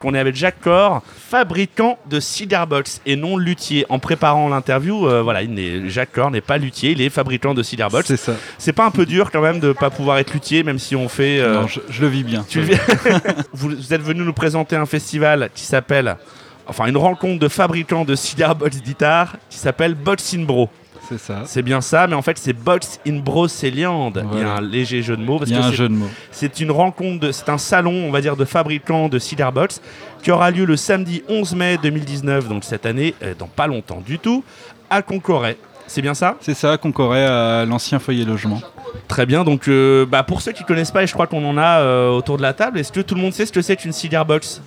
qu'on est avec Jacques Cor, fabricant de cigar box et non luthier. En préparant l'interview, euh, voilà, il n'est- Jacques Cor n'est pas luthier, il est fabricant de cigar box. C'est ça. C'est pas un peu dur quand même de pas pouvoir être luthier, même si on fait. euh, Non, je, je le vis bien. tu le- vous, vous êtes venu nous présenter un festival qui s'appelle, enfin une rencontre de fabricants de cigar box guitare qui s'appelle Box in Bro. C'est ça. C'est bien ça, mais en fait c'est Box in Brocéliande. Il y a Voilà. un léger jeu de mots parce Il y a que un c'est- jeu de mots. c'est une rencontre, de- c'est un salon, on va dire, de fabricants de cigar box qui aura lieu le samedi 11 mai 2019, donc cette année, euh, dans pas longtemps du tout, à Concoret. C'est bien ça? C'est ça, Concoret à l'ancien foyer logement. Très bien. Donc, euh, bah, pour ceux qui connaissent pas, et je crois qu'on en a euh, autour de la table, est-ce que tout le monde sait ce que c'est qu'une cigar box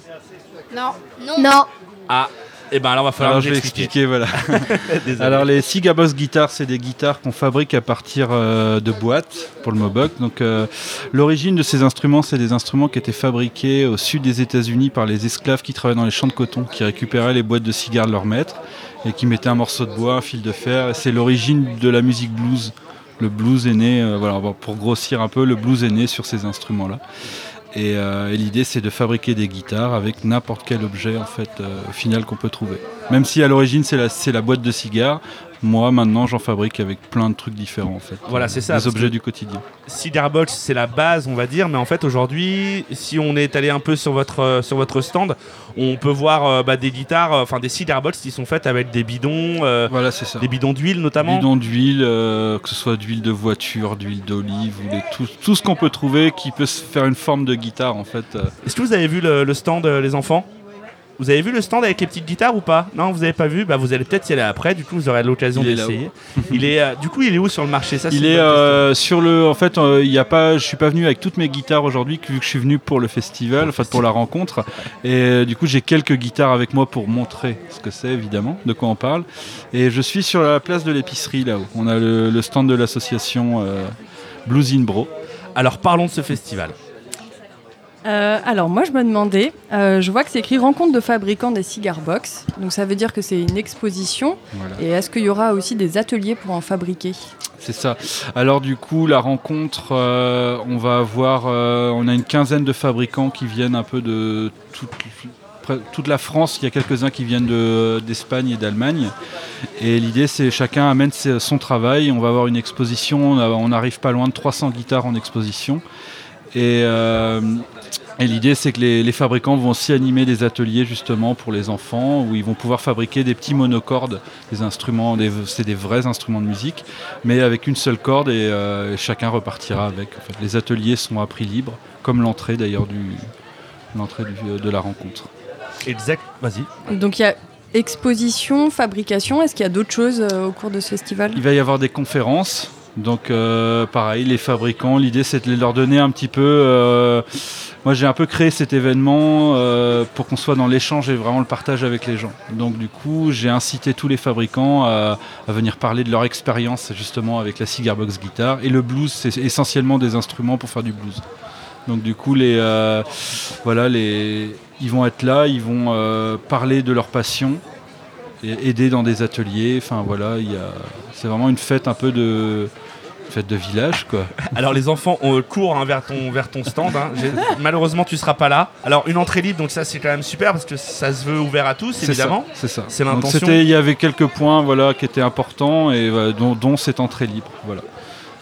Non. Non. Ah, et ben alors va falloir Alors je vais expliquer. expliquer, voilà. Alors les Cigaboss guitares, c'est des guitares qu'on fabrique à partir euh, de boîtes pour le Moboc. Donc euh, l'origine de ces instruments, c'est des instruments qui étaient fabriqués au sud des États-Unis par les esclaves qui travaillaient dans les champs de coton, qui récupéraient les boîtes de cigares de leur maître et qui mettaient un morceau de bois, un fil de fer. Et c'est l'origine de la musique blues. Le blues est né, euh, voilà, pour grossir un peu, le blues est né sur ces instruments-là. Et, euh, et l'idée, c'est de fabriquer des guitares avec n'importe quel objet en fait euh, final qu'on peut trouver. Même si à l'origine c'est la boîte de cigares, moi maintenant j'en fabrique avec plein de trucs différents en fait. Voilà, c'est ça, Des objets du quotidien. Cigar box, c'est la base, on va dire, mais en fait aujourd'hui, si on est allé un peu sur votre euh, sur votre stand, on peut voir euh, bah, des guitares, euh, enfin des cigar box qui sont faites avec des bidons, Voilà, c'est ça. des bidons d'huile notamment. Bidons d'huile, que ce soit d'huile de voiture, d'huile d'olive, ou les- tout, tout ce qu'on peut trouver qui peut se faire une forme de guitare en fait. Est-ce que vous avez vu le, le stand, les enfants? Vous avez vu le stand avec les petites guitares ou pas? Non, vous n'avez pas vu? Bah vous allez peut-être y aller après. Du coup, vous aurez l'occasion d'essayer. il est, euh, du coup, il est où sur le marché? Ça, Il est euh, sur le. En fait, euh, il y a pas. Je suis pas venu avec toutes mes guitares aujourd'hui, vu que je suis venu pour le festival, enfin pour la rencontre. Et du coup, j'ai quelques guitares avec moi pour montrer ce que c'est, évidemment, de quoi on parle. Et je suis sur la place de l'épicerie là-haut. On a le, le stand de l'association Blues in Bro. Alors parlons de ce festival. Euh, alors moi je me demandais, euh, je vois que c'est écrit rencontre de fabricants des cigar box, donc ça veut dire que c'est une exposition. Voilà. Et est-ce qu'il y aura aussi des ateliers pour en fabriquer? C'est ça. Alors du coup, la rencontre, euh, on va avoir, on a une quinzaine de fabricants qui viennent un peu de toute, la France. Il y a quelques-uns qui viennent de- d'Espagne et d'Allemagne. Et l'idée, c'est chacun amène son travail. On va avoir une exposition. On, a- on arrive pas loin de 300 guitares en exposition. Et, euh, et l'idée, c'est que les, les fabricants vont aussi animer des ateliers justement pour les enfants où ils vont pouvoir fabriquer des petits monocordes, des instruments, des- c'est des vrais instruments de musique, mais avec une seule corde et, euh, et chacun repartira avec. En fait, les ateliers sont à prix libre, comme l'entrée d'ailleurs du l'entrée du- de la rencontre. Exact. Vas-y. Donc il y a exposition, fabrication, est-ce qu'il y a d'autres choses euh, au cours de ce festival? Il va y avoir des conférences. Donc euh, pareil, les fabricants, l'idée c'est de leur donner un petit peu... euh, moi j'ai un peu créé cet événement euh, pour qu'on soit dans l'échange et vraiment le partage avec les gens. Donc du coup j'ai incité tous les fabricants à, venir parler de leur expérience justement avec la Cigar Box Guitar. Et le blues c'est essentiellement des instruments pour faire du blues. Donc du coup les, voilà, les, ils vont être là, ils vont parler de leur passion et aider dans des ateliers. Enfin voilà, c'est vraiment une fête un peu de fête de village quoi. Alors les enfants on court hein, vers ton vers ton stand. hein. Malheureusement, tu seras pas là. Alors une entrée libre, donc ça c'est quand même super parce que ça se veut ouvert à tous, évidemment. C'est ça. C'est l'intention. Il y avait quelques points voilà qui étaient importants et voilà, dont, dont cette entrée libre. Voilà.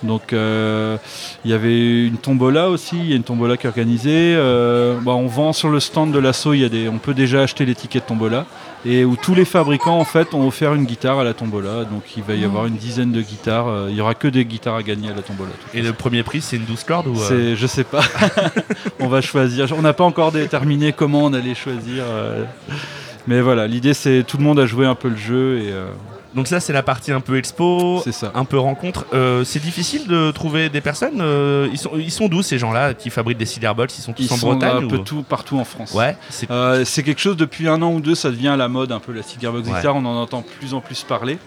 Donc euh, il y avait une tombola aussi, il y a une tombola qui est organisée. Euh, bah, on vend sur le stand de l'assaut, on peut déjà acheter les tickets de tombola et où tous les fabricants en fait ont offert une guitare à la tombola. Donc il va y avoir une dizaine de guitares. euh, il y aura que des guitares à gagner à la tombola. Et le premier prix, c'est une 12 cordes ou euh, je sais pas. on va choisir. On n'a pas encore déterminé comment on allait choisir. Mais voilà, l'idée c'est tout le monde a joué un peu le jeu et Donc ça c'est la partie un peu expo, ça. un peu rencontre. Euh, c'est difficile de trouver des personnes. euh, ils sont ils sont d'où ces gens-là qui fabriquent des cigar box Ils sont tous Ils en sont Bretagne un ou- peu tout, partout en France. Ouais. C'est Euh, c'est quelque chose depuis un an ou deux, ça devient à la mode un peu la cigar box Ouais. on en entend plus en plus parler.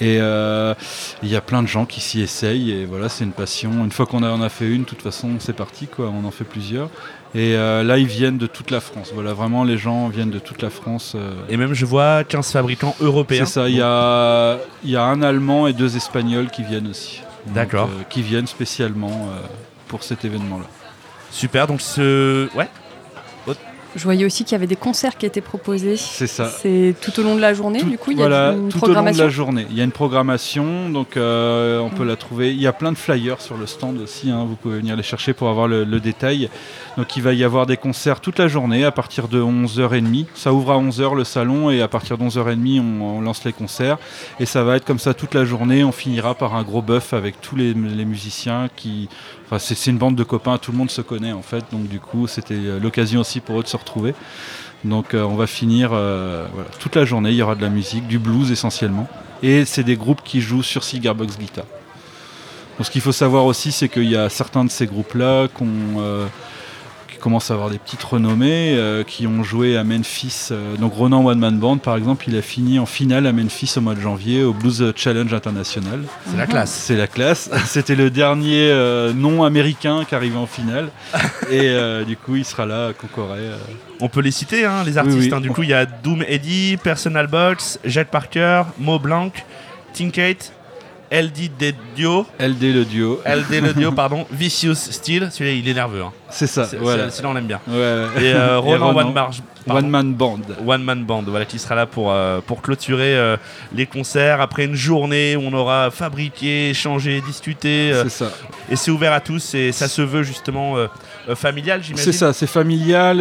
Et euh, il y a plein de gens qui s'y essayent et voilà, c'est une passion. Une fois qu'on en a fait une, de toute façon, c'est parti, quoi. on en fait plusieurs. Et euh, là, ils viennent de toute la France. Voilà, vraiment, les gens viennent de toute la France. euh, Et même je vois 15 fabricants européens. C'est ça, il y a, il y a un Allemand et deux Espagnols qui viennent aussi. D'accord. euh, qui viennent spécialement pour cet événement-là. Super. Donc ce ouais. Je voyais aussi qu'il y avait des concerts qui étaient proposés. C'est ça. C'est tout au long de la journée, Tout- du coup, il y a voilà, une tout au long de programmation. la journée. Il y a une programmation, donc euh, on peut la trouver. Il y a plein de flyers sur le stand aussi, hein, vous pouvez venir les chercher pour avoir le, le détail. Donc il va y avoir des concerts toute la journée à partir de 11h30. Ça ouvre à 11h le salon et à partir de 11h30 on, on lance les concerts. Et ça va être comme ça toute la journée. On finira par un gros bœuf avec tous les, les musiciens qui... Enfin, c'est c'est une bande de copains, tout le monde se connaît en fait. Donc du coup c'était euh, l'occasion aussi pour eux de se retrouver. Donc euh, on va finir euh, toute la journée, il y aura de la musique, du blues essentiellement. Et c'est des groupes qui jouent sur Cigarbox Guitar. Donc ce qu'il faut savoir aussi, c'est qu'il y a certains de ces groupes-là qui, commencent à avoir des petites renommées, euh, qui ont joué à Memphis. euh, donc Ronan One Man Band, par exemple, il a fini en finale à Memphis au mois de janvier au Blues Challenge International. C'est la classe. C'est la classe. C'était le dernier euh, non américain qui arrivait en finale. Et euh, du coup, il sera là à Concoré. On peut les citer, hein, les artistes. oui. hein. Du coup, il y a Doom Eddy, Personal Box, Jet Parker, Mo Blanc, Tinkate, LD Dio, LD le duo. LD le Dio, pardon, Vicious Steel. Celui-là, il est nerveux. hein. C'est ça, voilà. Celui-là, on l'aime bien. Ouais, ouais. Et euh, Ronan. One, Marge- pardon. One Man Band. One Man Band, voilà, qui sera là pour, euh, pour clôturer euh, les concerts après une journée où on aura fabriqué, échangé, discuté. euh, C'est ça. et c'est ouvert à tous et ça se veut justement familial, j'imagine. C'est ça, c'est familial.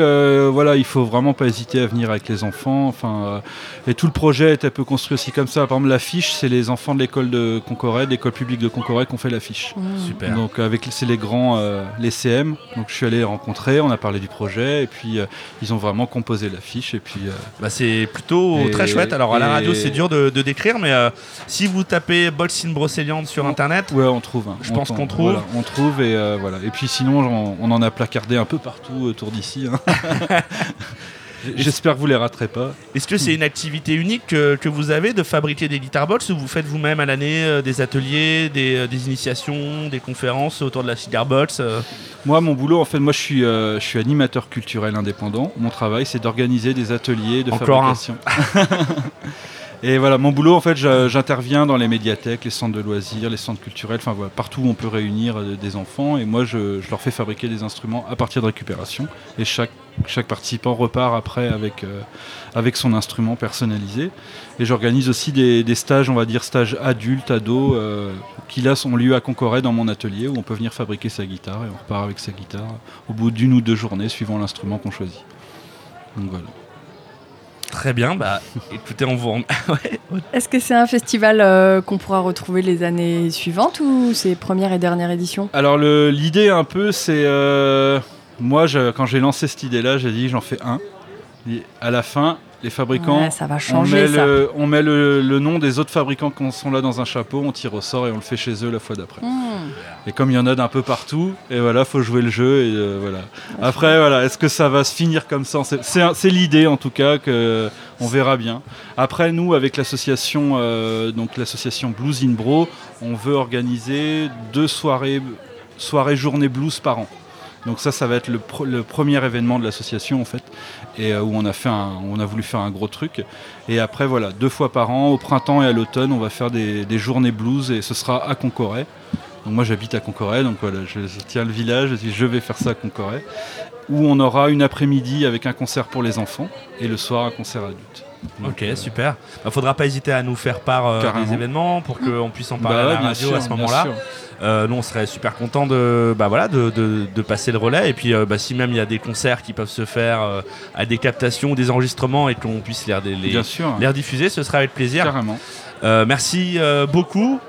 voilà, il faut vraiment pas hésiter à venir avec les enfants. Enfin, et tout le projet est un peu construit aussi comme ça. Par exemple, l'affiche, c'est les enfants de l'école de Concoré, de l'école publique de Concoré, ont fait l'affiche. Mmh. Super. Donc avec c'est les grands, les CM. Donc je suis allé les rencontrer, on a parlé du projet et puis euh, ils ont vraiment composé l'affiche et puis euh, Bah, c'est plutôt Et- très chouette. Alors à la radio, c'est dur de, de décrire, mais euh, si vous tapez Bolsin Brocéliande sur On- internet, ouais on trouve. hein. Je On pense qu'on trouve. voilà, on trouve et voilà. Et puis sinon on, on en a placardé un peu partout autour d'ici. hein. J'espère que vous les raterez pas. est-ce que c'est une activité unique que, que vous avez de fabriquer des guitar box ou vous faites vous-même à l'année euh, des ateliers, des, euh, des initiations, des conférences autour de la cigar box euh? Moi, mon boulot, en fait, moi, je suis, je suis animateur culturel indépendant. Mon travail, c'est d'organiser des ateliers de Encore un. Et voilà, mon boulot, en fait, j'interviens dans les médiathèques, les centres de loisirs, les centres culturels, enfin voilà, partout où on peut réunir euh, des enfants. Et moi, je, leur fais fabriquer des instruments à partir de récupération. Et chaque, chaque participant repart après avec, euh, avec son instrument personnalisé. Et j'organise aussi des, stages, on va dire stages adultes, ados, euh, qui là ont lieu à Concoré dans mon atelier où on peut venir fabriquer sa guitare et on repart avec sa guitare au bout d'une ou deux journées suivant l'instrument qu'on choisit. Donc voilà. Très bien, bah écoutez, on vous rem- Ouais, Est-ce que c'est un festival euh, qu'on pourra retrouver les années suivantes ou c'est première et dernière édition? Alors le- l'idée un peu c'est euh, moi je- quand j'ai lancé cette idée là j'ai dit j'en fais un. Et à la fin les fabricants Ouais, Ça va on met, ça. le, on met le, le nom des autres fabricants qui sont là dans un chapeau, on tire au sort et on le fait chez eux la fois d'après. Mmh. Et comme il y en a d'un peu partout, et voilà, faut jouer le jeu et euh, voilà. Après voilà, est-ce que ça va se finir comme ça? C'est l'idée en tout cas que on verra bien. Après nous avec l'association euh, donc l'association Blues in Bro, on veut organiser deux soirées soirées journées blues par an. Donc ça, ça va être le, premier événement de l'association en fait, et euh, où on a voulu faire un gros truc. Et après voilà, deux fois par an, au printemps et à l'automne, on va faire des, journées blues et ce sera à Concoré. Donc moi j'habite à Concoré, donc voilà, je, tiens le village, je vais faire ça à Concoré, où on aura une après-midi avec un concert pour les enfants et le soir un concert adulte. Donc, Ok, euh, super. Bah, faudra pas hésiter à nous faire part euh, des événements pour qu'on puisse en parler bah à ouais, la radio sûr, à ce moment-là. Euh, nous, on serait super content de, bah, voilà, de, de- de passer le relais. Et puis, bah, si même il y a des concerts qui peuvent se faire à des captations ou des enregistrements et qu'on puisse les, les, ce sera avec plaisir. carrément. Merci beaucoup,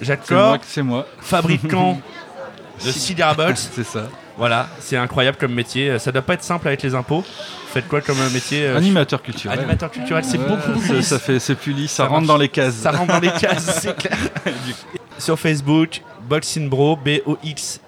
Jacques C'est moi, moi. fabricant de cigar box. C'est ça. Voilà, c'est incroyable comme métier. Ça doit pas être simple avec les impôts. Faites quoi comme euh, métier euh, Animateur culturel. Animateur culturel, c'est Ouais, beaucoup plus ça, lisse. ça fait, c'est plus lisse, ça, Ça rentre marche. dans les cases. Ça rentre dans les cases, c'est clair. Sur Facebook,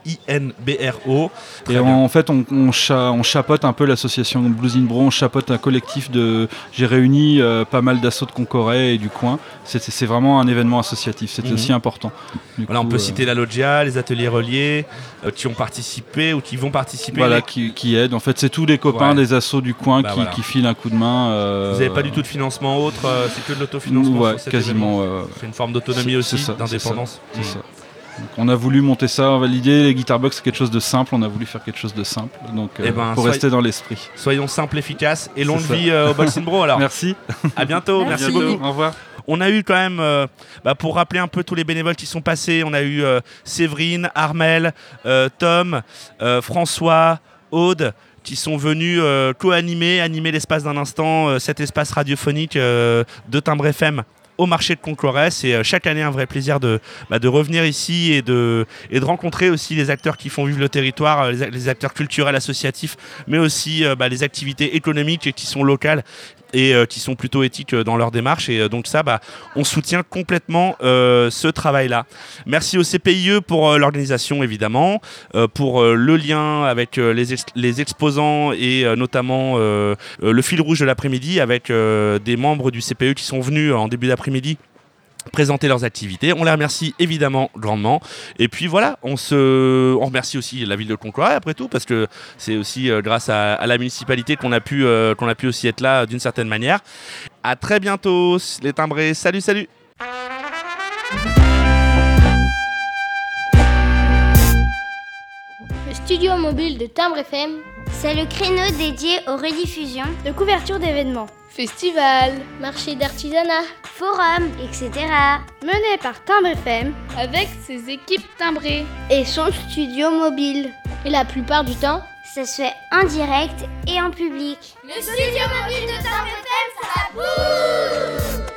B-O-X-I-N-B-R-O. Très Et bien. en fait, on, on, cha- on chapote un peu l'association Blues in Bro, on chapote un collectif de. J'ai réuni euh, pas mal d'assauts de Concoré et du coin. C'est- C'est vraiment un événement associatif, c'était Mhm. aussi important. Du Voilà, on peut euh, citer la Loggia, les ateliers reliés, euh, qui ont participé ou qui vont participer. Voilà, Les- qui, qui aide. En fait, c'est tous les copains Ouais. des assos du coin Bah, qui, voilà. qui filent un coup de main. Vous n'avez pas du tout de financement autre, c'est que de l'autofinancement Ouais, quasiment. C'est une forme d'autonomie C'est- aussi, c'est d'indépendance. c'est ça. Donc, on a voulu monter ça, l'idée, les Guitar Box, c'est quelque chose de simple, on a voulu faire quelque chose de simple, donc euh, Eh ben, pour rester dans l'esprit. Soyons simples, efficaces et longue vie euh, au Bolsin Bro alors. Merci. À bientôt, merci, Merci. beaucoup. Au revoir. On a eu quand même, euh, bah, pour rappeler un peu tous les bénévoles qui sont passés, on a eu euh, Séverine, Armel, euh, Tom, euh, François, Aude, qui sont venus euh, co-animer, animer l'espace d'un instant, euh, cet espace radiophonique euh, de Timbre FM au marché de Concourès. C'est euh, chaque année un vrai plaisir de, bah, revenir ici et de, et rencontrer aussi les acteurs qui font vivre le territoire, euh, les acteurs culturels associatifs, mais aussi euh, bah, les activités économiques qui sont locales et euh, qui sont plutôt éthiques euh, dans leur démarche. Et euh, donc ça, bah, on soutient complètement ce travail-là. Merci au CPIE pour l'organisation, évidemment, pour le lien avec les, les exposants et notamment le fil rouge de l'après-midi avec des membres du CPE qui sont venus en début d'après-midi présenter leurs activités. On les remercie évidemment grandement. Et puis voilà, on se, on remercie aussi la ville de Concourès après tout parce que c'est aussi euh, grâce à, à la municipalité qu'on a pu, euh, qu'on a pu aussi être là euh, d'une certaine manière. À très bientôt, les timbrés. Salut, salut. Le studio mobile de Timbre FM, C'est le créneau dédié aux rediffusions, de couverture d'événements, festival, marché d'artisanat, forums, etc. mené par Timbre FM avec ses équipes timbrées et son studio mobile. Et la plupart du temps, Ça se fait en direct et en public. le studio mobile de Timbre FM, ça bouge